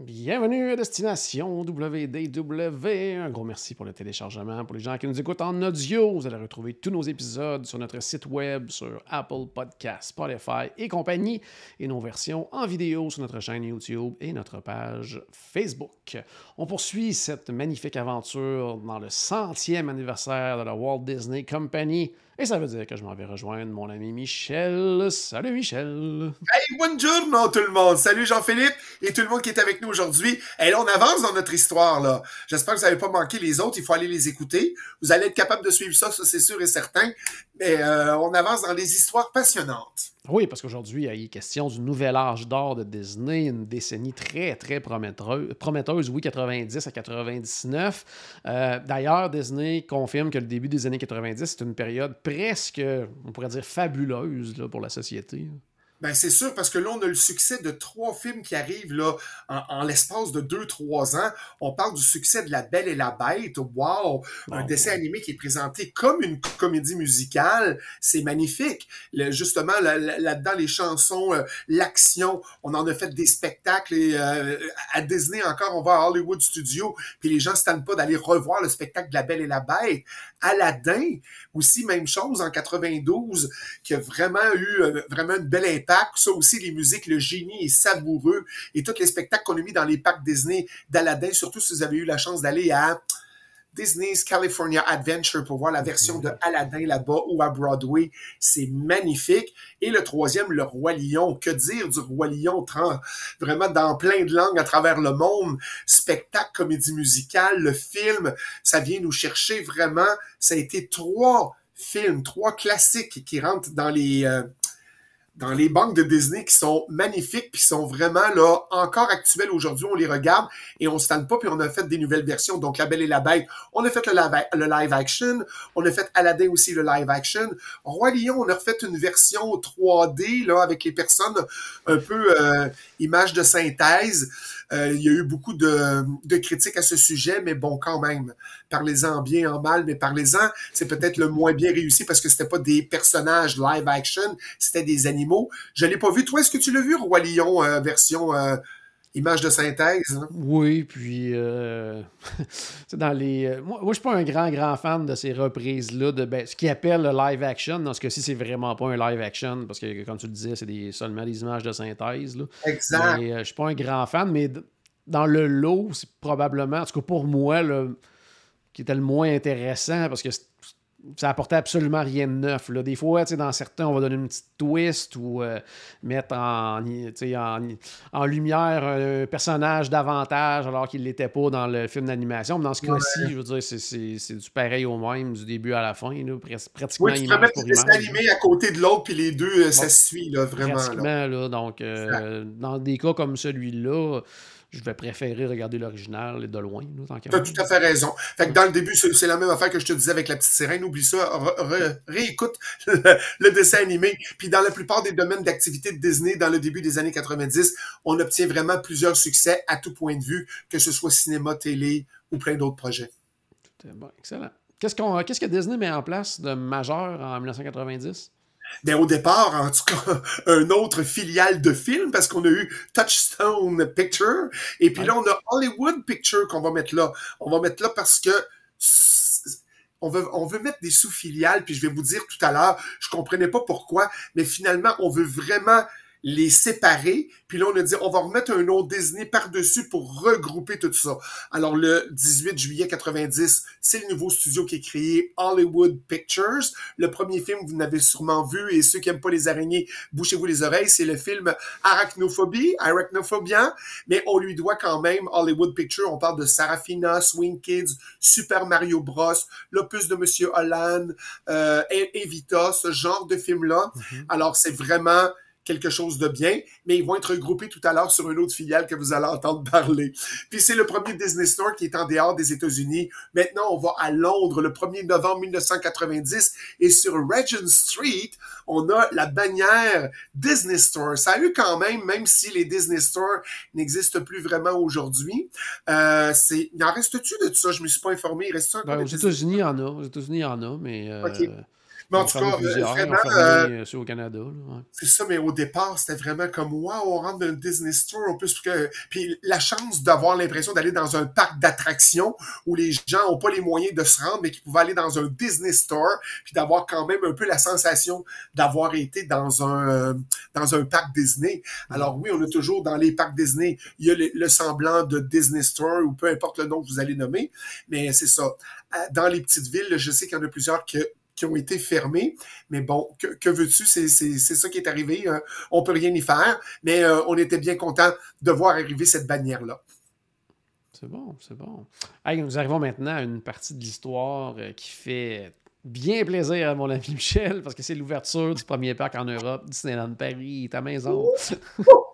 Bienvenue à Destination WDW. Un gros merci pour le téléchargement. Pour les gens qui nous écoutent en audio, vous allez retrouver tous nos épisodes sur notre site web, sur Apple Podcasts, Spotify et compagnie, et nos versions en vidéo sur notre chaîne YouTube et notre page Facebook. On poursuit cette magnifique aventure dans le centième anniversaire de la Walt Disney Company. Et ça veut dire que je m'en vais rejoindre mon ami Michel. Salut Michel. Hey, buongiorno tout le monde. Salut Jean-Philippe et tout le monde qui est avec nous aujourd'hui. Et là, on avance dans notre histoire, là. J'espère que vous n'avez pas manqué les autres. Il faut aller les écouter. Vous allez être capable de suivre ça, ça c'est sûr et certain. Mais euh, on avance dans des histoires passionnantes. Oui, parce qu'aujourd'hui, il est question du nouvel âge d'or de Disney, une décennie très, très prometteuse, prometteuse oui, 90 à 99. Euh, D'ailleurs, Disney confirme que le début des années 90, c'est une période presque, on pourrait dire, fabuleuse pour la société. Ben c'est sûr, parce que là, on a le succès de trois films qui arrivent là en, en l'espace de deux, trois ans. On parle du succès de La Belle et la Bête. Wow! Un dessin animé qui est présenté comme une comédie musicale. C'est magnifique. Le- justement, là- là- là-dedans, les chansons, euh, l'action, on en a fait des spectacles. Et, euh, à Disney encore, on va à Hollywood Studio, puis les gens ne se tannent pas d'aller revoir le spectacle de La Belle et la Bête. Aladdin, aussi, même chose en 92, qui a vraiment eu euh, vraiment une belle impact. Ça aussi, les musiques, le génie est savoureux. Et tous les spectacles qu'on a mis dans les parcs Disney d'Aladin, surtout si vous avez eu la chance d'aller à Disney's California Adventure pour voir la version de Aladdin là-bas ou à Broadway. C'est magnifique. Et le troisième, le Roi Lion. Que dire du Roi Lion? Vraiment dans plein de langues à travers le monde. Spectacle, comédie musicale, le film, ça vient nous chercher vraiment. Ça a été trois films, trois classiques qui rentrent dans les... euh, dans les banques de Disney qui sont magnifiques puis qui sont vraiment là encore actuelles aujourd'hui. On les regarde et on se tanne pas puis on a fait des nouvelles versions. Donc La Belle et la Bête, on a fait le live, le live action, on a fait Aladdin aussi le live action. Roi Lion, on a refait une version 3D là avec les personnes un peu euh, images de synthèse. Euh, il y a eu beaucoup de, critiques à ce sujet, mais bon, quand même, parlez-en bien, en mal, mais parlez-en. C'est peut-être le moins bien réussi parce que c'était pas des personnages live action, c'était des animaux. Je l'ai pas vu. Toi, est-ce que tu l'as vu, Roi Lion, euh, version euh, image de synthèse? hein? Oui, puis euh, c'est dans les. euh, moi, moi je suis pas un grand, grand fan de ces reprises-là, de ben, ce qu'ils appellent le live action. Dans ce cas-ci, c'est vraiment pas un live action, parce que, comme tu le disais, c'est des, seulement des images de synthèse. Là. Exact. Mais, euh, je suis pas un grand fan, mais dans le lot, c'est probablement, en tout cas pour moi, le, qui était le moins intéressant, parce que c'est- ça apportait absolument rien de neuf. Là. Des fois, dans certains, on va donner une petite twist ou euh, mettre en, lumière un personnage davantage alors qu'il ne l'était pas dans le film d'animation. Mais dans ce cas-ci, je veux dire, c'est- c'est c'est du pareil au même, du début à la fin, là, pratiquement Oui, tu peux image mettre pour image. animé à côté de l'autre, puis les deux, euh, ça se suit, là, vraiment. Pratiquement, là. Donc, euh, dans des cas comme celui-là, je vais préférer regarder l'original de loin, Tu as tout à fait raison. Fait que dans le début, c'est la même affaire que je te disais avec la petite sirène. Oublie ça, re- re- réécoute le, le dessin animé. Puis dans la plupart des domaines d'activité de Disney, dans le début des années 90, on obtient vraiment plusieurs succès à tout point de vue, que ce soit cinéma, télé ou plein d'autres projets. Bon, excellent. Qu'est-ce, qu'on, qu'est-ce que Disney met en place de majeur en 1990? Ben, au départ, en tout cas, un autre filiale de film, parce qu'on a eu Touchstone Picture, et puis Ouais. là, on a Hollywood Picture qu'on va mettre là. On va mettre là parce que on veut, on veut mettre des sous-filiales, puis je vais vous dire tout à l'heure, je comprenais pas pourquoi, mais finalement, on veut vraiment les séparer. Puis là, on a dit, on va remettre un nom Disney par-dessus pour regrouper tout ça. Alors, le 18 juillet 90, c'est le nouveau studio qui est créé, Hollywood Pictures. Le premier film, vous l'avez sûrement vu, et ceux qui aiment pas les araignées, bouchez-vous les oreilles, c'est le film Arachnophobie, Arachnophobia, mais on lui doit quand même Hollywood Pictures. On parle de Sarafina, Swing Kids, Super Mario Bros, l'opus de Monsieur Holland, euh, Evita, ce genre de film-là. Alors, c'est vraiment quelque chose de bien, mais ils vont être regroupés tout à l'heure sur une autre filiale que vous allez entendre parler. Puis c'est le premier Disney Store qui est en dehors des États-Unis. Maintenant, on va à Londres le 1er novembre 1990 et sur Regent Street, on a la bannière Disney Store. Ça a eu quand même, même si les Disney Store n'existent plus vraiment aujourd'hui, euh, c'est, il en reste-tu de tout ça? Je me suis pas informé. Il reste ça ben, aux États-Unis, il y en a. Aux États-unis, il y en a, mais. Euh... Mais en tout cas, vraiment. Euh, au Canada. C'est ça, mais au départ, c'était vraiment comme Wow, on rentre dans un Disney Store. En plus, que... Puis la chance d'avoir l'impression d'aller dans un parc d'attractions où les gens n'ont pas les moyens de se rendre, mais qui pouvaient aller dans un Disney Store, puis d'avoir quand même un peu la sensation d'avoir été dans un, euh, dans un parc Disney. Alors oui, on a toujours dans les parcs Disney, il y a le, le semblant de Disney Store ou peu importe le nom que vous allez nommer, mais c'est ça. Euh, dans les petites villes, je sais qu'il y en a plusieurs que qui ont été fermés. Mais bon, que, veux-tu? C'est ça qui est arrivé. On hein. on peut rien y faire. Mais euh, on était bien content de voir arriver cette bannière-là. C'est bon, c'est bon. nous arrivons maintenant à une partie de l'histoire euh, qui fait bien plaisir à mon ami Michel, parce que c'est l'ouverture du premier parc en Europe, Disneyland Paris, ta maison.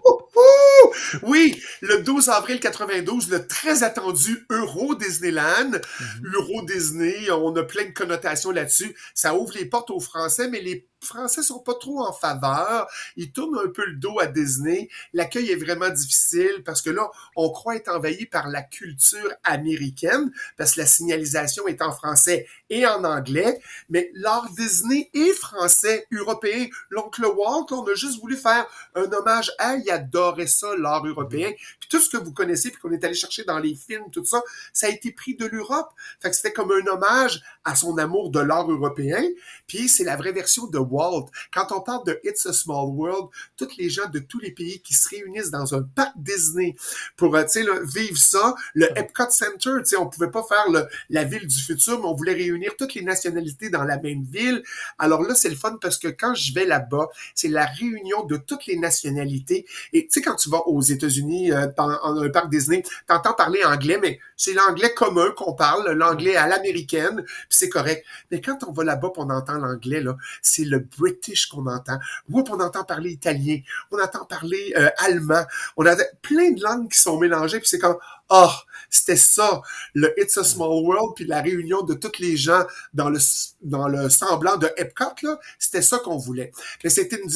Oui, le 12 avril 92, le très attendu Euro Disneyland. Mhm. Euro Disney, on a plein de connotations là-dessus. Ça ouvre les portes aux Français, mais les Français sont pas trop en faveur. Ils tournent un peu le dos à Disney. L'accueil est vraiment difficile parce que là, on croit être envahi par la culture américaine parce que la signalisation est en français et en anglais. Mais l'art Disney est français, européen. L'oncle Walt, on a juste voulu faire un hommage à, il adorait ça, l'art européen. Puis tout ce que vous connaissez puis qu'on est allé chercher dans les films, tout ça, ça a été pris de l'Europe. Fait que c'était comme un hommage à son amour de l'art européen. Puis c'est la vraie version de Walt. Quand on parle de It's a Small World, tous les gens de tous les pays qui se réunissent dans un parc Disney pour euh, vivre ça, le Epcot Center, on pouvait pas faire le, la ville du futur, mais on voulait réunir toutes les nationalités dans la même ville. Alors là, c'est le fun parce que quand je vais là-bas, c'est la réunion de toutes les nationalités. Et tu sais, quand tu vas aux États-Unis, euh, dans, un parc Disney, tu entends parler anglais, mais c'est l'anglais commun qu'on parle, l'anglais à l'américaine, puis c'est correct. Mais quand on va là-bas, on entend l'anglais, là, c'est le British qu'on entend. Oups, on entend parler italien, on entend parler euh, allemand, on a plein de langues qui sont mélangées, puis c'est comme oh, c'était ça, le It's a Small World, puis la réunion de tous les gens dans le dans le semblant de Epcot, c'était ça qu'on voulait. Mais c'était une,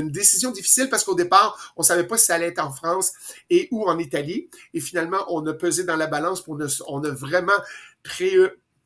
une, décision difficile parce qu'au départ, on savait pas si ça allait être en France et ou en Italie. Et finalement, on a pesé dans la balance pour on a vraiment pré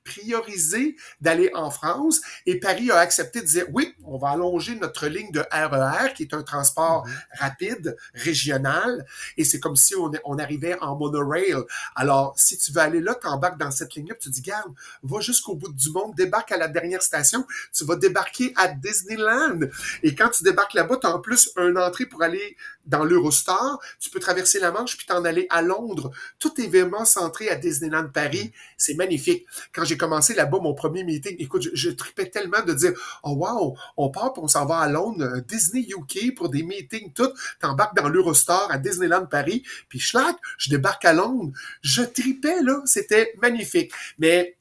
priorisé d'aller en France et Paris a accepté de dire oui, on va allonger notre ligne de RER e qui est un transport mhm. rapide régional et c'est comme si on, on, arrivait en monorail. Alors, si tu veux aller là, tu embarques dans cette ligne-là, tu dis garde, va jusqu'au bout du monde, débarque à la dernière station, tu vas débarquer à Disneyland et quand tu débarques là-bas, tu as en plus une entrée pour aller dans l'Eurostar, tu peux traverser la Manche puis t'en aller à Londres. Tout est centré à Disneyland Paris, c'est magnifique. Quand j'ai commencé là-bas mon premier meeting, écoute, je, tripais tellement de dire oh wow, on part puis on s'en va à Londres, euh, Disney UK pour des meetings, tout. T'embarques dans l'Eurostar à Disneyland Paris, puis schlack, je débarque à Londres. Je tripais là, c'était magnifique. Mais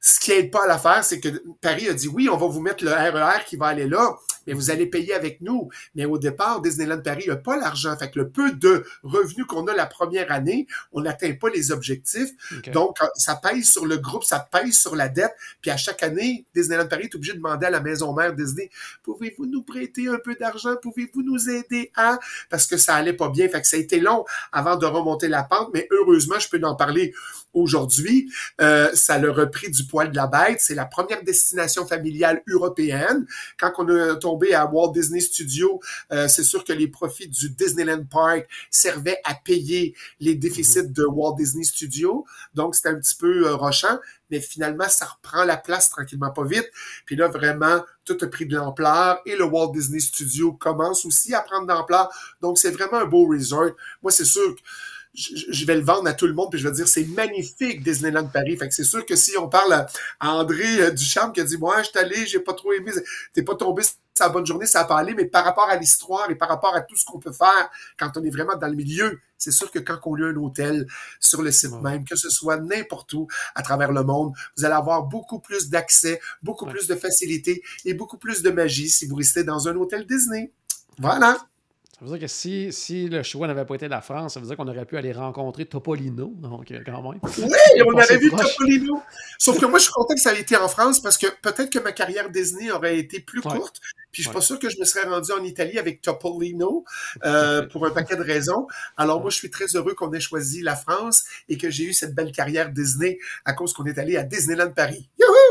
ce qui aide pas à l'affaire, c'est que Paris a dit oui, on va vous mettre le RER e qui va aller là mais vous allez payer avec nous. Mais au départ, Disneyland Paris n'a pas l'argent. Fait que le peu de revenus qu'on a la première année, on n'atteint pas les objectifs. Donc, ça pèse sur le groupe, ça pèse sur la dette. Puis à chaque année, Disneyland Paris est obligé de demander à la maison mère Disney, pouvez-vous nous prêter un peu d'argent? Pouvez-vous nous aider à? Parce que ça allait pas bien. Fait que ça a été long avant de remonter la pente, mais heureusement, je peux en parler aujourd'hui. Euh, ça le repris du poil de la bête. C'est la première destination familiale européenne. Quand on a tombé à Walt Disney Studios, euh, c'est sûr que les profits du Disneyland Park servaient à payer les déficits de Walt Disney Studios. Donc, c'était un petit peu euh, rochant, mais finalement, ça reprend la place tranquillement pas vite. Puis là, vraiment, tout a pris de l'ampleur et le Walt Disney Studio commence aussi à prendre de l'ampleur. Donc, c'est vraiment un beau resort. Moi, c'est sûr que je, vais le vendre à tout le monde, puis je vais dire c'est magnifique Disneyland Paris. Fait que c'est sûr que si on parle à, André euh, Duchamp qui a dit Moi, je suis allé, j'ai pas trop aimé, t'es pas tombé sa bonne journée, ça a pas allé, mais par rapport à l'histoire et par rapport à tout ce qu'on peut faire quand on est vraiment dans le milieu, c'est sûr que quand on loue un hôtel sur le site même, que ce soit n'importe où à travers le monde, vous allez avoir beaucoup plus d'accès, beaucoup plus de facilité et beaucoup plus de magie si vous restez dans un hôtel Disney. Voilà. Ça veut dire que si, si le choix n'avait pas été la France, ça veut dire qu'on aurait pu aller rencontrer Topolino, donc euh, quand même. Oui, on avait vu Topolino. Sauf que moi, je suis content que ça ait été en France parce que peut-être que ma carrière Disney aurait été plus courte. Puis je suis pas sûr que je me serais rendu en Italie avec Topolino euh, pour un paquet de raisons. Alors moi, je suis très heureux qu'on ait choisi la France et que j'ai eu cette belle carrière Disney à cause qu'on est allé à Disneyland Paris. Youhou!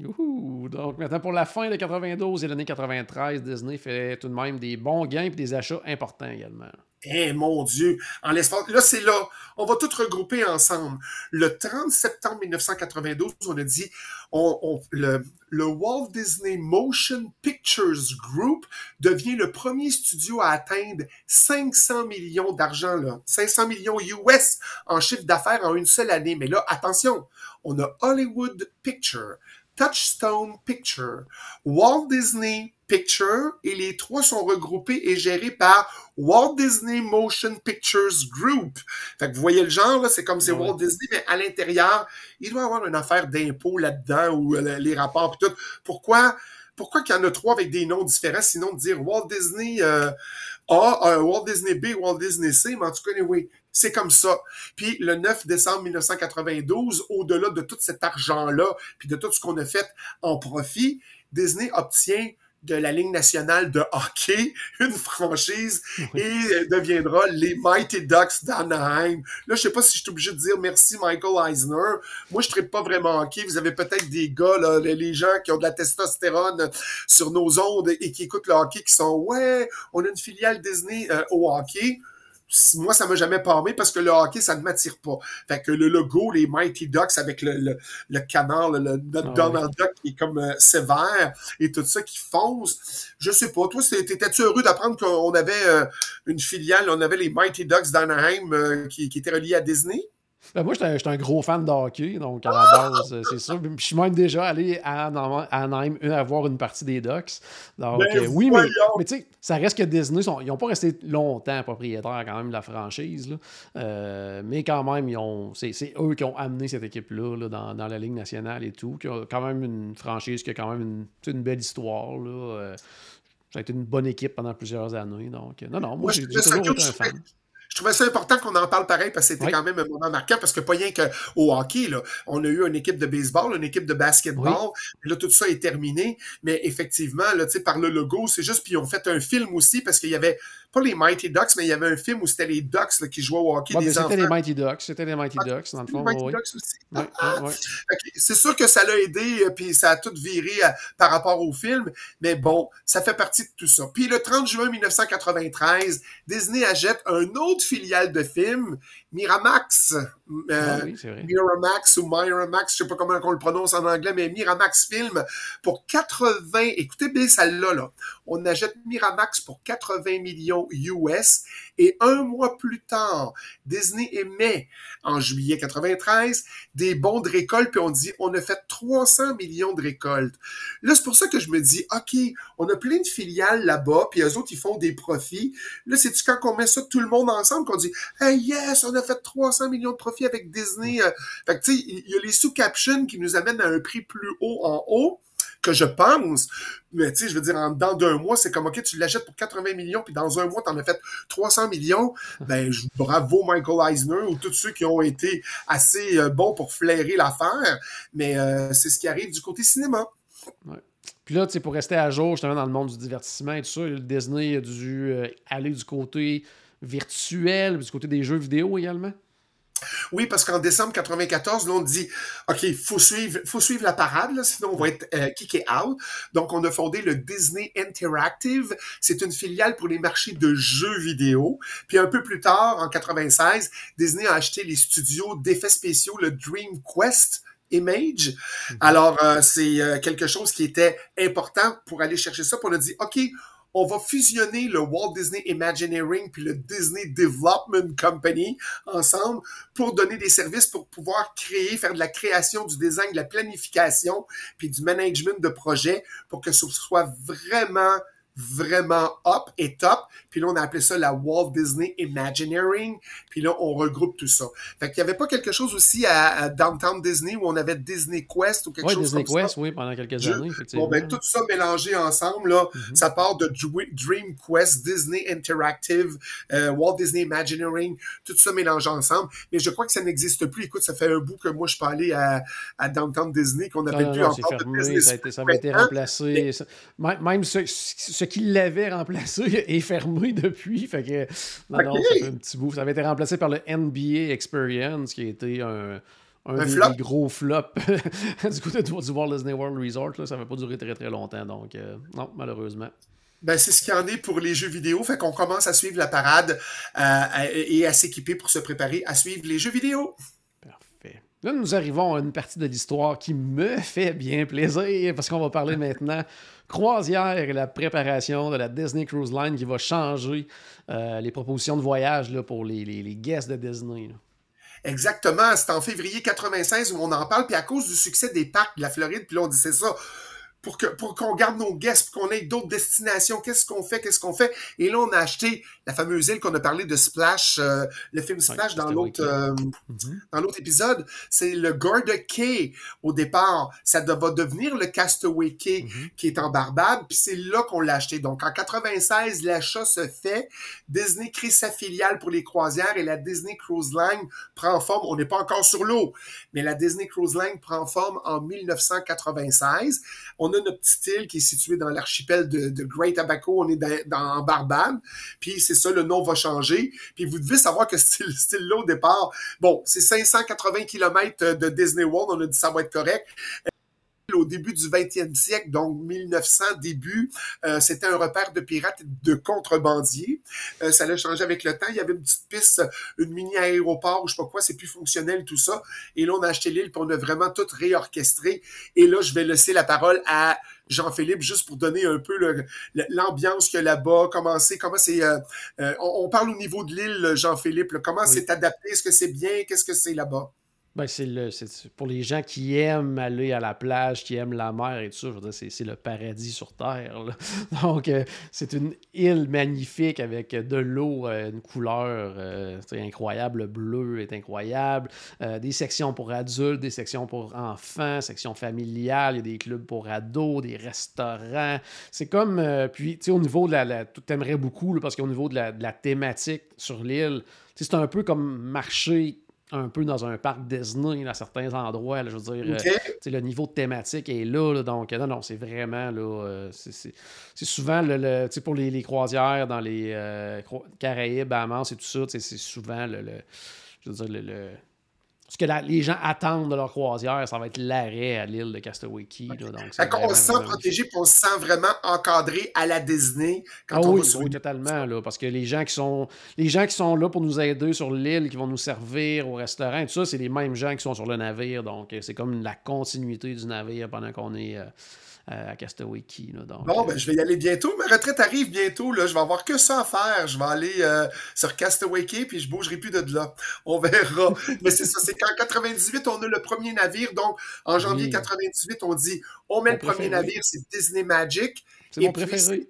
Donc, maintenant, pour la fin de 92 et l'année 93, Disney fait tout de même des bons gains et des achats importants également. Eh mon Dieu, en l'espace. Là, c'est là. On va tout regrouper ensemble. Le 30 septembre 1992, on a dit on, le, le, Walt Disney Motion Pictures Group devient le premier studio à atteindre 500 millions d'argent, là. 500 millions US en chiffre d'affaires en une seule année. Mais là, attention, on a Hollywood Picture, Touchstone Picture, Walt Disney Picture, et les trois sont regroupés et gérés par Walt Disney Motion Pictures Group. Fait que vous voyez le genre, c'est comme c'est Walt Disney, mais à l'intérieur, il doit y avoir une affaire d'impôt là-dedans ou euh, les rapports et tout. Pourquoi? Pourquoi qu'il y en a trois avec des noms différents, sinon de dire Walt Disney euh, A, euh, Walt Disney B, Walt Disney C, mais en tout cas, anyway, c'est comme ça. Puis le 9 décembre 1992, au-delà de tout cet argent-là, puis de tout ce qu'on a fait en profit, Disney obtient de la Ligue nationale de hockey, une franchise, et deviendra les Mighty Ducks d'Anaheim. Là, je sais pas si je suis obligé de dire merci Michael Eisner. Moi, je ne pas vraiment hockey. Vous avez peut-être des gars, là, les gens qui ont de la testostérone sur nos ondes et qui écoutent le hockey, qui sont, ouais, on a une filiale Disney euh, au hockey moi, ça m'a jamais parlé parce que le hockey, ça ne m'attire pas. Fait que le logo, les Mighty Ducks avec le, le, le canard, le, notre ah Donald Duck qui est comme euh, sévère et tout ça qui fonce. Je sais pas. Toi, t'étais-tu heureux d'apprendre qu'on avait euh, une filiale, on avait les Mighty Ducks d'Anaheim euh, qui, qui étaient reliés à Disney? Ben moi, j'étais un gros fan de hockey, donc à la base, c'est sûr. je suis même déjà allé à Anaheim à voir une partie des Ducks. Donc, ben, euh, oui, mais, mais tu sais, ça reste que Disney, ils n'ont pas resté longtemps propriétaires quand même de la franchise. Là. Euh, mais quand même, c'est eux qui ont amené cette équipe-là dans, dans, la Ligue nationale et tout, qui a quand même une franchise qui a quand même une, une belle histoire. Là. Euh, ça a été une bonne équipe pendant plusieurs années. Donc, non, non, moi, j'ai toujours été un fan je trouvais ça important qu'on en parle pareil parce que c'était quand même un moment marquant parce que pas rien qu'au hockey, là, on a eu une équipe de baseball, une équipe de basketball. Là, tout ça est terminé. Mais effectivement, là, par le logo, c'est juste, puis ils ont fait un film aussi parce qu'il y avait pas les Mighty Ducks, mais il y avait un film où c'était les Ducks là, qui jouaient au hockey. des c'était les Mighty Ducks. C'était les Mighty ah, Ducks, dans le fond. Mighty Ducks aussi. Ah, c'est sûr que ça l'a aidé, euh, puis ça a tout viré euh, par rapport au film, mais bon, ça fait partie de tout ça. Puis le 30 juin 1993, Disney achète un autre filiale de film, Miramax. Euh, ah Miramax ou Miramax, je sais pas comment on le prononce en anglais, mais Miramax Film pour 80, écoutez bien celle-là, là. On achète Miramax pour 80 millions US et un mois plus tard, Disney émet en juillet 93 des bons de récolte puis on dit on a fait 300 millions de récoltes. Là, c'est pour ça que je me dis OK, on a plein de filiales là-bas puis eux autres ils font des profits. Là, c'est quand on met ça tout le monde ensemble qu'on dit hey yes, on a fait 300 millions de profits avec Disney. Euh. Fait que tu sais, il y a les sous-captions qui nous amènent à un prix plus haut en haut que je pense. Mais tu sais, je veux dire, en dedans d'un mois, c'est comme, OK, tu l'achètes pour 80 millions, puis dans un mois, tu en as fait 300 millions. Ben, je, bravo Michael Eisner ou tous ceux qui ont été assez euh, bons pour flairer l'affaire. Mais euh, c'est ce qui arrive du côté cinéma. Puis là, tu sais, pour rester à jour, justement, dans le monde du divertissement et tout ça, Disney a dû euh, aller du côté virtuel, du côté des jeux vidéo également? Oui, parce qu'en décembre 94, là, on dit, OK, faut suivre, faut suivre la parade, là, sinon on va être euh, kické out. Donc, on a fondé le Disney Interactive. C'est une filiale pour les marchés de jeux vidéo. Puis un peu plus tard, en 96, Disney a acheté les studios d'effets spéciaux, le Dream Quest. Image. Mhm. Alors, euh, c'est euh, quelque chose qui était important pour aller chercher ça. Puis on a dit, OK, on va fusionner le Walt Disney Imagineering puis le Disney Development Company ensemble pour donner des services pour pouvoir créer, faire de la création, du design, de la planification puis du management de projet pour que ce soit vraiment vraiment up et top. Puis là, on a appelé ça la Walt Disney Imagineering. Puis là, on regroupe tout ça. Fait qu'il n'y avait pas quelque chose aussi à, Downtown Disney où on avait Disney Quest ou quelque ouais, chose Disney comme Quest, oui, pendant quelques années, effectivement. Bon, ben, tout ça mélangé ensemble, là, Mhm. ça part de Dream Quest, Disney Interactive, euh, Walt Disney Imagineering, tout ça mélangé ensemble. Mais je crois que ça n'existe plus. Écoute, ça fait un bout que moi, je suis pas allé à, à Downtown Disney, qu'on n'appelle non, plus non, encore c'est de fermé, Disney ça, a été, ça avait été remplacé. Ça- même même ce, ce qui l'avait remplacé est fermé depuis. Fait que, non, non, ça fait un petit bout. Ça avait été remplacé par le NBA Experience, qui a été un, un Un des, flop. gros flops du côté du, du Walt Disney World Resort. Là, ça n'avait pas duré très très longtemps. Donc, euh, non, malheureusement. Ben, c'est ce qu'il y en est pour les jeux vidéo. Fait qu'on commence à suivre la parade euh, et à s'équiper pour se préparer à suivre les jeux vidéo. Parfait. Là, nous arrivons à une partie de l'histoire qui me fait bien plaisir parce qu'on va parler maintenant croisière et la préparation de la Disney Cruise Line qui va changer euh, les propositions de voyage là, pour les, les, les guests de Disney. Exactement. C'est en février 96 où on en parle. Puis à cause du succès des parcs de la Floride, puis là, on dit c'est ça. Pour que pour qu'on garde nos guests, pour qu'on ait d'autres destinations, qu'est-ce qu'on fait, qu'est-ce qu'on fait? Et là, on a acheté la fameuse île qu'on a parlé de Splash, euh, le film Splash dans l'autre euh, Mhm. dans l'autre épisode, c'est le Garda Cay au départ. Ça va devenir le Castaway Cay Mhm. qui est en Barbade, puis c'est là qu'on l'a acheté. Donc en 96, l'achat se fait. Disney crée sa filiale pour les croisières et la Disney Cruise Line prend forme. On n'est pas encore sur l'eau, mais la Disney Cruise Line prend forme en 1996. On a notre petite île qui est située dans l'archipel de, Great Abaco. On est dans, Barbade. Puis c'est ça, le nom va changer. Puis vous devez savoir que ce style- ce style-là, au départ, bon, c'est 580 km de Disney World. On a dit ça va être correct au début du 20e siècle, donc 1900 début, euh, c'était un repère de pirates et de contrebandiers. Euh, ça a changé avec le temps. Il y avait une petite piste, une mini aéroport ou je sais pas quoi, c'est plus fonctionnel tout ça. Et là, on a acheté l'île puis on a vraiment tout réorchestré. Et là, je vais laisser la parole à Jean-Philippe juste pour donner un peu l'ambiance qu'il y a là-bas, comment c'est, comment c'est. euh, on, on parle au niveau de l'île, Jean-Philippe. Comment Oui. c'est adapté? Est-ce que c'est bien? Qu'est-ce que c'est là-bas? Ben, c'est le, pour les gens qui aiment aller à la plage, qui aiment la mer et tout ça, je c'est, le paradis sur Terre. Donc, euh, c'est une île magnifique avec de l'eau, euh, une couleur euh, incroyable, le bleu est incroyable, des sections pour adultes, des sections pour enfants, sections familiales, il y a des clubs pour ados, des restaurants. C'est comme, puis, tu sais, au niveau de la, tu t'aimerais beaucoup, parce qu'au niveau de la, de la thématique sur l'île, c'est un peu comme marcher un peu dans un parc Disney à certains endroits. là, je veux dire, euh, le niveau de thématique est là. là, donc, euh, non, non, c'est vraiment là. euh, c'est- souvent le, le- tu sais, pour les, les croisières dans les euh, Caraïbes, Bahamas et tout ça, c'est souvent le, le- je veux dire, le, le- ce que la- les gens attendent de leur croisière, ça va être l'arrêt à l'île de Castaway Key. là, donc, vraiment, se sent protégé puis on se sent vraiment encadré à la Disney quand Ah on oui, va sur oui, totalement, là, parce que les gens qui sont les gens qui sont là pour nous aider sur l'île, qui vont nous servir au restaurant, tout ça, c'est les mêmes gens qui sont sur le navire, donc euh, c'est comme la continuité du navire pendant qu'on est euh, à Castaway Key. là, donc, Bon, euh, ben, je vais y aller bientôt. Ma retraite arrive bientôt. Là. Je vais avoir que ça à faire. Je vais aller euh, sur Castaway Cay puis je bougerai plus de là. On verra. Mais c'est ça, c'est qu'en 98, on a le premier navire. Donc, en janvier Oui. 98, on dit on met le premier navire, c'est Disney Magic. c'est mon puis, préféré.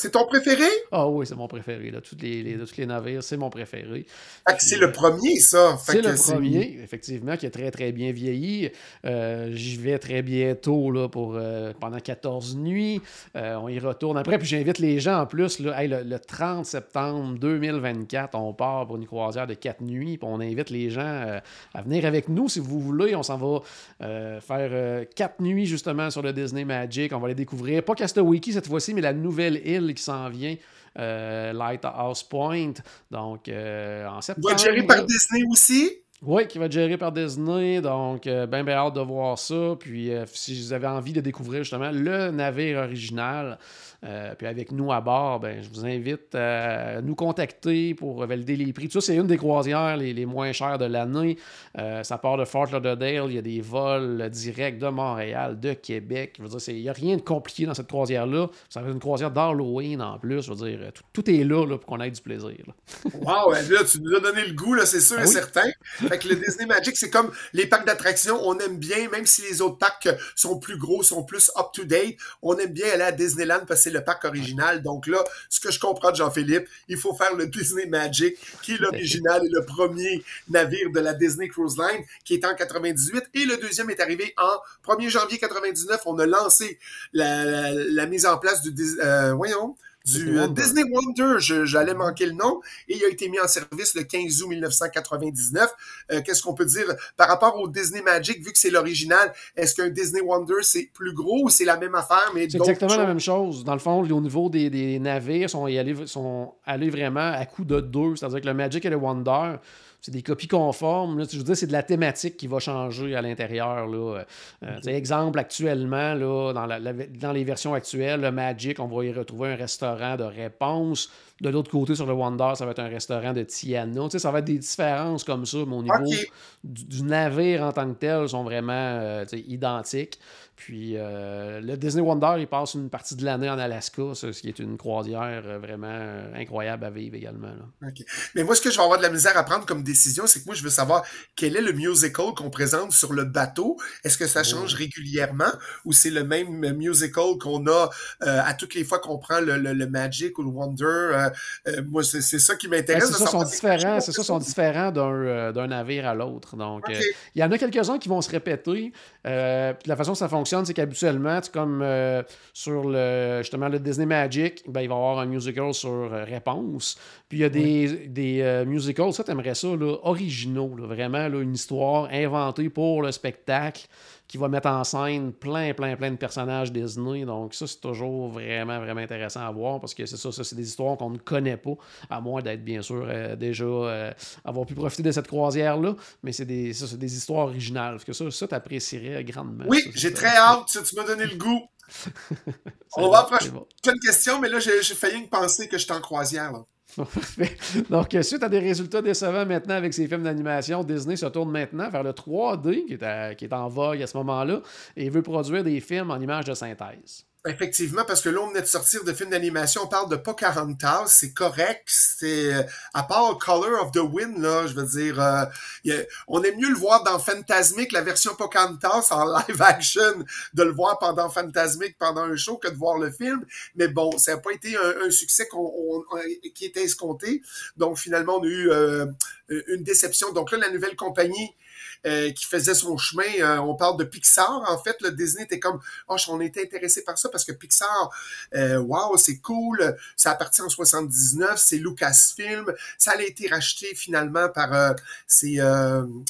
C'est ton préféré? Ah oui, c'est mon préféré. Là. Tous, les, les- tous les navires, c'est mon préféré. Fait que c'est le premier, ça. Fait C'est le premier, effectivement, qui a très très bien vieilli. Euh, J'y vais très bientôt là, pour, euh, pendant 14 nuits. Euh, on y retourne après. Puis j'invite les gens en plus. Là, hey, le, le 30 septembre 2024, on part pour une croisière de 4 nuits. Puis on invite les gens euh, à venir avec nous si vous voulez. On s'en va euh, faire 4 nuits justement sur le Disney Magic. On va les découvrir. Pas Castaway cette fois-ci, mais la nouvelle île qui s'en vient. euh, Lighthouse Point, donc euh, en septembre. va être géré par Disney aussi? Oui, qui va être géré par Disney. Donc, euh, ben, ben hâte de voir ça. Puis, euh, si vous avez envie de découvrir justement le navire original, euh, puis avec nous à bord, ben, je vous invite à nous contacter pour valider les prix. Tout ça, c'est une des croisières les, les moins chères de l'année. Euh, ça part de Fort Lauderdale. Il y a des vols directs de Montréal, de Québec. Je veux dire, il n'y a rien de compliqué dans cette croisière-là. Ça va être une croisière d'Halloween en plus. Je veux dire, tout, tout est là, là, pour qu'on ait du plaisir. là. Wow, là, tu nous as donné le goût, là, c'est sûr Ah et oui. certain. Fait que le Disney Magic, c'est comme les parcs d'attractions, on aime bien, même si les autres parcs sont plus gros, sont plus up-to-date, on aime bien aller à Disneyland parce que c'est le parc original. Donc là, ce que je comprends de Jean-Philippe, il faut faire le Disney Magic, qui est l'original et le premier navire de la Disney Cruise Line, qui est en 98, et le deuxième est arrivé en 1er janvier 99. On a lancé la, mise en place du... Euh, voyons du euh, Disney Wonder, j'allais manquer le nom, et il a été mis en service le 15 août 1999. Euh, qu'est-ce qu'on peut dire par rapport au Disney Magic, vu que c'est l'original, est-ce qu'un Disney Wonder, c'est plus gros ou c'est la même affaire, mais C'est exactement la même chose. Dans le fond, au niveau des, navires, sont allés, sont allés vraiment à coup de deux, c'est-à-dire que le Magic et le Wonder c'est des copies conformes. je veux dire, c'est de la thématique qui va changer à l'intérieur. Là. Euh, exemple, actuellement, là, dans, dans les versions actuelles, le Magic, on va y retrouver un restaurant de réponse. De l'autre côté, sur le Wonder, ça va être un restaurant de Tiana. Tu sais, ça va être des différences comme ça, mais au niveau du, navire en tant que tel, sont vraiment euh, identiques. Puis euh, le Disney Wonder, il passe une partie de l'année en Alaska, ce qui est une croisière euh, vraiment euh, incroyable à vivre également. Mais moi, ce que je vais avoir de la misère à prendre comme décision, c'est que moi, je veux savoir quel est le musical qu'on présente sur le bateau. Est-ce que ça change oh. régulièrement ou c'est le même musical qu'on a à toutes les fois qu'on prend le, Magic ou le Wonder? moi, c'est ça qui m'intéresse. c'est ça, sont différents, c'est ça, sont différents d'un navire à l'autre. Donc, il y en a quelques-uns qui vont se répéter. la façon dont ça fonctionne, c'est qu'habituellement, comme euh, sur le justement le Disney Magic, ben, il va y avoir un musical sur euh, réponse. Puis il y a des, des euh, musicals, ça, t'aimerais ça, là, originaux, vraiment, là, une histoire inventée pour le spectacle qui va mettre en scène plein, plein, plein de personnages Disney. Donc, ça, c'est toujours vraiment, vraiment intéressant à voir parce que c'est ça, ça c'est des histoires qu'on ne connaît pas, à moins d'être, bien sûr, déjà avoir pu profiter de cette croisière-là. Mais c'est des, ça, des histoires originales. Parce que ça, ça t'apprécierais grandement. Oui, j'ai très hâte. Tu m'as donné le goût. On va approcher une question, mais là, j'ai failli me penser que j'étais en croisière. Donc, suite à des résultats décevants maintenant avec ces films d'animation, Disney se tourne maintenant vers le 3D, qui est, qui est en vogue à ce moment-là, et veut produire des films en images de synthèse. Effectivement, parce que là, on venait de sortir de films d'animation, on parle de Pocahontas, c'est correct, c'est euh, à part Color of the Wind, là, je veux dire, euh, on est mieux le voir dans Fantasmic, la version Pocahontas en live action, de le voir pendant Fantasmic, pendant un show, que de voir le film. Mais bon, ça n'a pas été un, succès qui était escompté. Donc finalement, on a eu euh, une déception. Donc là, la nouvelle compagnie euh, qui faisait son chemin. Euh, on parle de Pixar. En fait, le Disney était comme, oh, on était intéressé par ça parce que Pixar, euh, wow, c'est cool. Ça a parti en 79. C'est Lucasfilm. Ça a été racheté finalement par, c'est,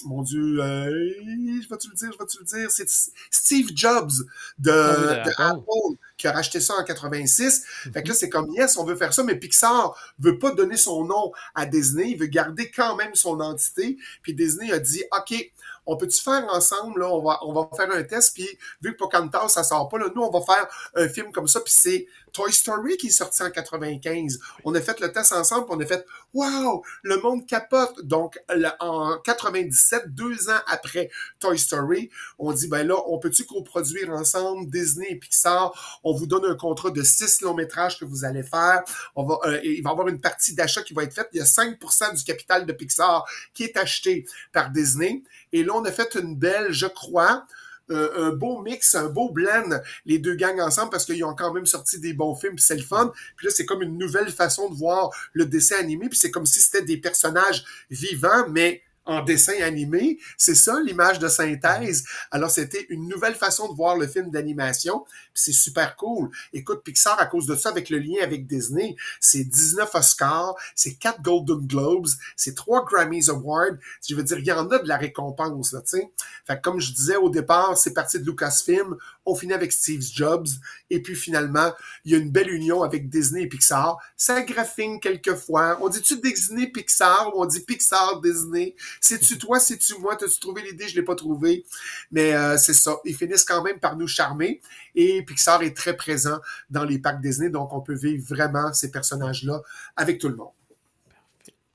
mon Dieu, je vais-tu le dire, je vais-tu le dire, c'est Steve Jobs de, ah de Apple qui a racheté ça en 86. Fait que là, c'est comme, yes, on veut faire ça, mais Pixar veut pas donner son nom à Disney, il veut garder quand même son entité. Puis Disney a dit, OK, on peut-tu faire ensemble, là, on va, on va faire un test, puis vu que Pocahontas, ça sort pas, là, nous, on va faire un film comme ça, puis c'est Toy Story qui est sorti en 95. On a fait le test ensemble, puis on a fait Wow, le monde capote. Donc, en 97, deux ans après Toy Story, on dit ben là, on peut-tu coproduire ensemble Disney et Pixar? On vous donne un contrat de six longs métrages que vous allez faire. On va, euh, il va y avoir une partie d'achat qui va être faite. Il y a 5% du capital de Pixar qui est acheté par Disney. Et là, on a fait une belle, je crois, euh, un beau mix, un beau blend, les deux gangs ensemble, parce qu'ils ont quand même sorti des bons films, puis c'est le fun. Puis là, c'est comme une nouvelle façon de voir le dessin animé, puis c'est comme si c'était des personnages vivants, mais en dessin animé. C'est ça l'image de synthèse. Alors c'était une nouvelle façon de voir le film d'animation. C'est super cool. Écoute, Pixar, à cause de ça, avec le lien avec Disney, c'est 19 Oscars, c'est 4 Golden Globes, c'est 3 Grammys Awards. Je veux dire, il y en a de la récompense, là, tu sais. Fait comme je disais au départ, c'est parti de Lucasfilm, on finit avec Steve Jobs, et puis finalement, il y a une belle union avec Disney et Pixar. Ça graphine quelquefois. On dit-tu Disney Pixar ou on dit Pixar Disney? C'est-tu toi, c'est-tu moi? T'as-tu trouvé l'idée? Je l'ai pas trouvé. Mais euh, c'est ça. Ils finissent quand même par nous charmer. Et Pixar est très présent dans les parcs Disney, donc on peut vivre vraiment ces personnages-là avec tout le monde.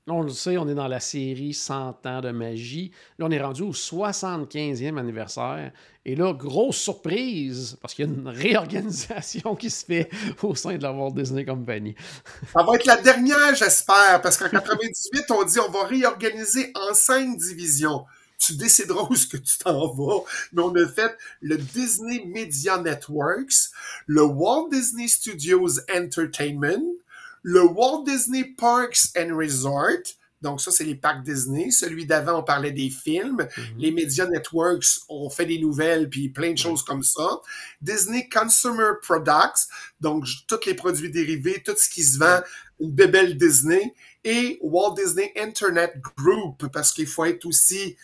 On le sait, on est dans la série 100 ans de magie. Là, on est rendu au 75e anniversaire. Et là, grosse surprise, parce qu'il y a une réorganisation qui se fait au sein de la Walt Disney Company. Ça va être la dernière, j'espère, parce qu'en 98, on dit on va réorganiser en cinq divisions. Tu décideras où ce que tu t'en vas, mais on a fait le Disney Media Networks, le Walt Disney Studios Entertainment, le Walt Disney Parks and Resort, donc ça, c'est les parcs Disney. Celui d'avant, on parlait des films. Mhm. Les Media Networks, on fait des nouvelles, puis plein de choses comme ça. Disney Consumer Products, donc tous les produits dérivés, tout ce qui se vend, une bébelle Disney. Et Walt Disney Internet Group, parce qu'il faut être aussi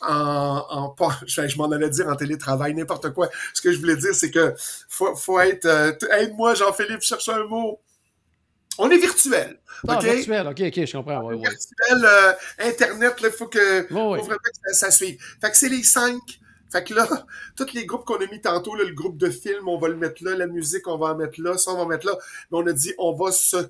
en, en je, je m'en allais dire en télétravail, n'importe quoi. Ce que je voulais dire, c'est que faut, faut être... euh, Aide-moi, Jean-Philippe, cherche un mot. On est virtuel. Ah, OK? virtuel, ok, ok, je comprends. Ouais, ouais. virtuel, euh, Internet, il faut que Ouais, faut ouais. vraiment que ça, ça suive. Fait que c'est les cinq. Fait que là, tous les groupes qu'on a mis tantôt, là, le groupe de films, on va le mettre là, la musique, on va en mettre là, ça, on va en mettre là. Mais on a dit, on va se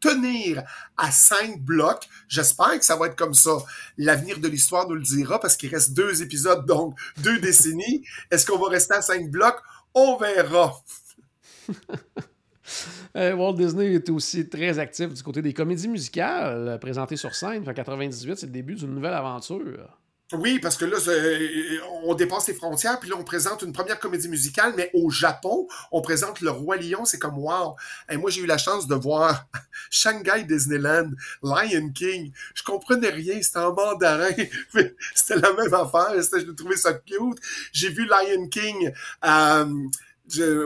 tenir à cinq blocs. J'espère que ça va être comme ça. L'avenir de l'histoire nous le dira parce qu'il reste deux épisodes, donc deux décennies. Est-ce qu'on va rester à cinq blocs? On verra. Euh, Walt Disney est aussi très actif du côté des comédies musicales euh, présentées sur scène. En 98, c'est le début d'une nouvelle aventure. Oui, parce que là, c'est- on dépasse les frontières, puis là, on présente une première comédie musicale, mais au Japon, on présente Le Roi Lion, c'est comme wow. Et moi, j'ai eu la chance de voir Shanghai Disneyland, Lion King. Je comprenais rien, c'était en mandarin. c'était la même affaire, je trouvais ça cute. J'ai vu Lion King, euh,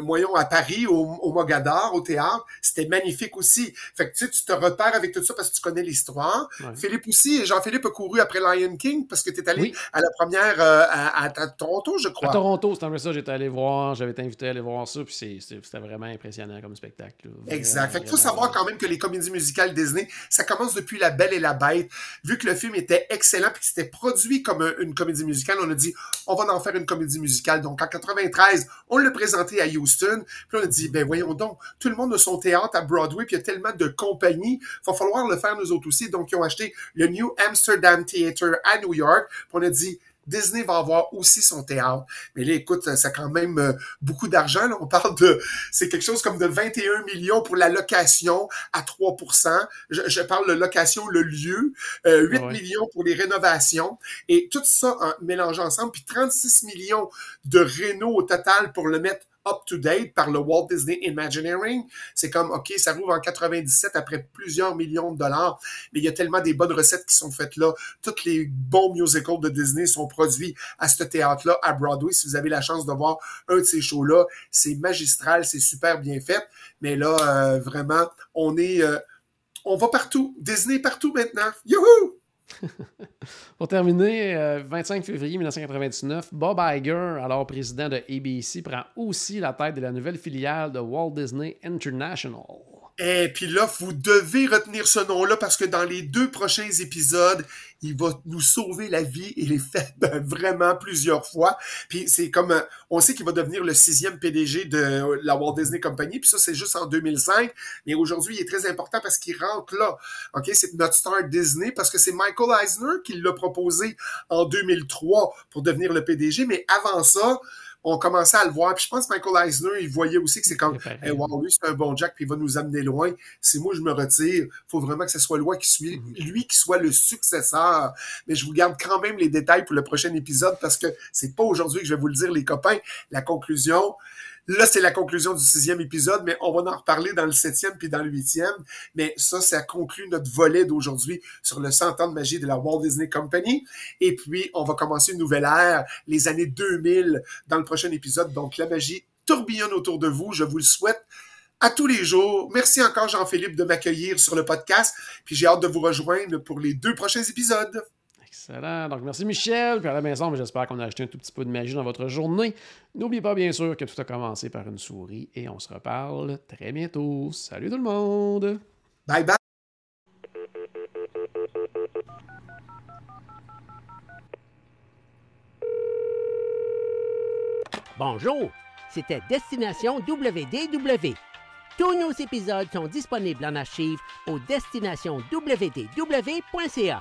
voyons, à Paris, au, au Mogador, au théâtre. C'était magnifique aussi. Fait que tu sais, tu te repères avec tout ça parce que tu connais l'histoire. Ouais. Philippe aussi, Jean-Philippe a couru après Lion King parce que tu es allé Oui. à la première euh, à, à- à Toronto, je crois. À Toronto, c'était un peu ça, j'étais allé voir, j'avais été invité à aller voir ça, puis c'est- c'est- c'était vraiment impressionnant comme spectacle. Exact. Fait qu'il faut savoir quand même que les comédies musicales Disney, ça commence depuis La Belle et la Bête. Vu que le film était excellent puis que c'était produit comme un- une comédie musicale, on a dit, on va en faire une comédie musicale. Donc, en 93, on l'a présenté à Houston. Puis on a dit, ben voyons donc, tout le monde a son théâtre à Broadway, puis il y a tellement de compagnies, il va falloir le faire nous autres aussi. Donc, ils ont acheté le New Amsterdam Theatre à New York. Puis on a dit, Disney va avoir aussi son théâtre. Mais là, écoute, ça a quand même euh, beaucoup d'argent. On parle de, c'est quelque chose comme de 21 millions pour la location à 3 je, je parle de location, le lieu, euh, 8 Ouais. millions pour les rénovations et tout ça en mélangeant ensemble, puis 36 millions de réno au total pour le mettre up to date par le Walt Disney Imagineering. C'est comme, OK, ça rouvre en 97 après plusieurs millions de dollars, mais il y a tellement des bonnes recettes qui sont faites là. Tous les bons musicals de Disney sont produits à ce théâtre-là, à Broadway. Si vous avez la chance de voir un de ces shows-là, c'est magistral, c'est super bien fait. Mais là, euh, vraiment, on est... euh, on va partout. Disney partout maintenant. Youhou! Pour terminer, euh, 25 février 1999, Bob Iger, alors président de ABC, prend aussi la tête de la nouvelle filiale de Walt Disney International. Et puis là, vous devez retenir ce nom-là parce que dans les deux prochains épisodes, il va nous sauver la vie et les fait ben, vraiment plusieurs fois. Puis c'est comme, euh, on sait qu'il va devenir le sixième PDG de la Walt Disney Company. Puis ça, c'est juste en 2005. Mais aujourd'hui, il est très important parce qu'il rentre là. OK? C'est notre star Disney parce que c'est Michael Eisner qui l'a proposé en 2003 pour devenir le PDG. Mais avant ça, on commençait à le voir. Puis je pense que Michael Eisner, il voyait aussi que c'est comme, hey, wow, lui, c'est un bon Jack, puis il va nous amener loin. Si moi, je me retire, faut vraiment que ce soit lui qui, suit, lui qui soit le successeur. Mais je vous garde quand même les détails pour le prochain épisode parce que c'est pas aujourd'hui que je vais vous le dire, les copains. La conclusion, Là, c'est la conclusion du sixième épisode, mais on va en reparler dans le septième puis dans le huitième. Mais ça, ça conclut notre volet d'aujourd'hui sur le 100 ans de magie de la Walt Disney Company. Et puis, on va commencer une nouvelle ère, les années 2000, dans le prochain épisode. Donc, la magie tourbillonne autour de vous. Je vous le souhaite à tous les jours. Merci encore, Jean-Philippe, de m'accueillir sur le podcast. Puis j'ai hâte de vous rejoindre pour les deux prochains épisodes. Excellent. Donc, merci Michel. Puis à la maison, mais j'espère qu'on a acheté un tout petit peu de magie dans votre journée. N'oubliez pas, bien sûr, que tout a commencé par une souris et on se reparle très bientôt. Salut tout le monde! Bye bye. Bonjour, c'était Destination WDW. Tous nos épisodes sont disponibles en archive au destination www.ca.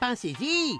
Pensez-y!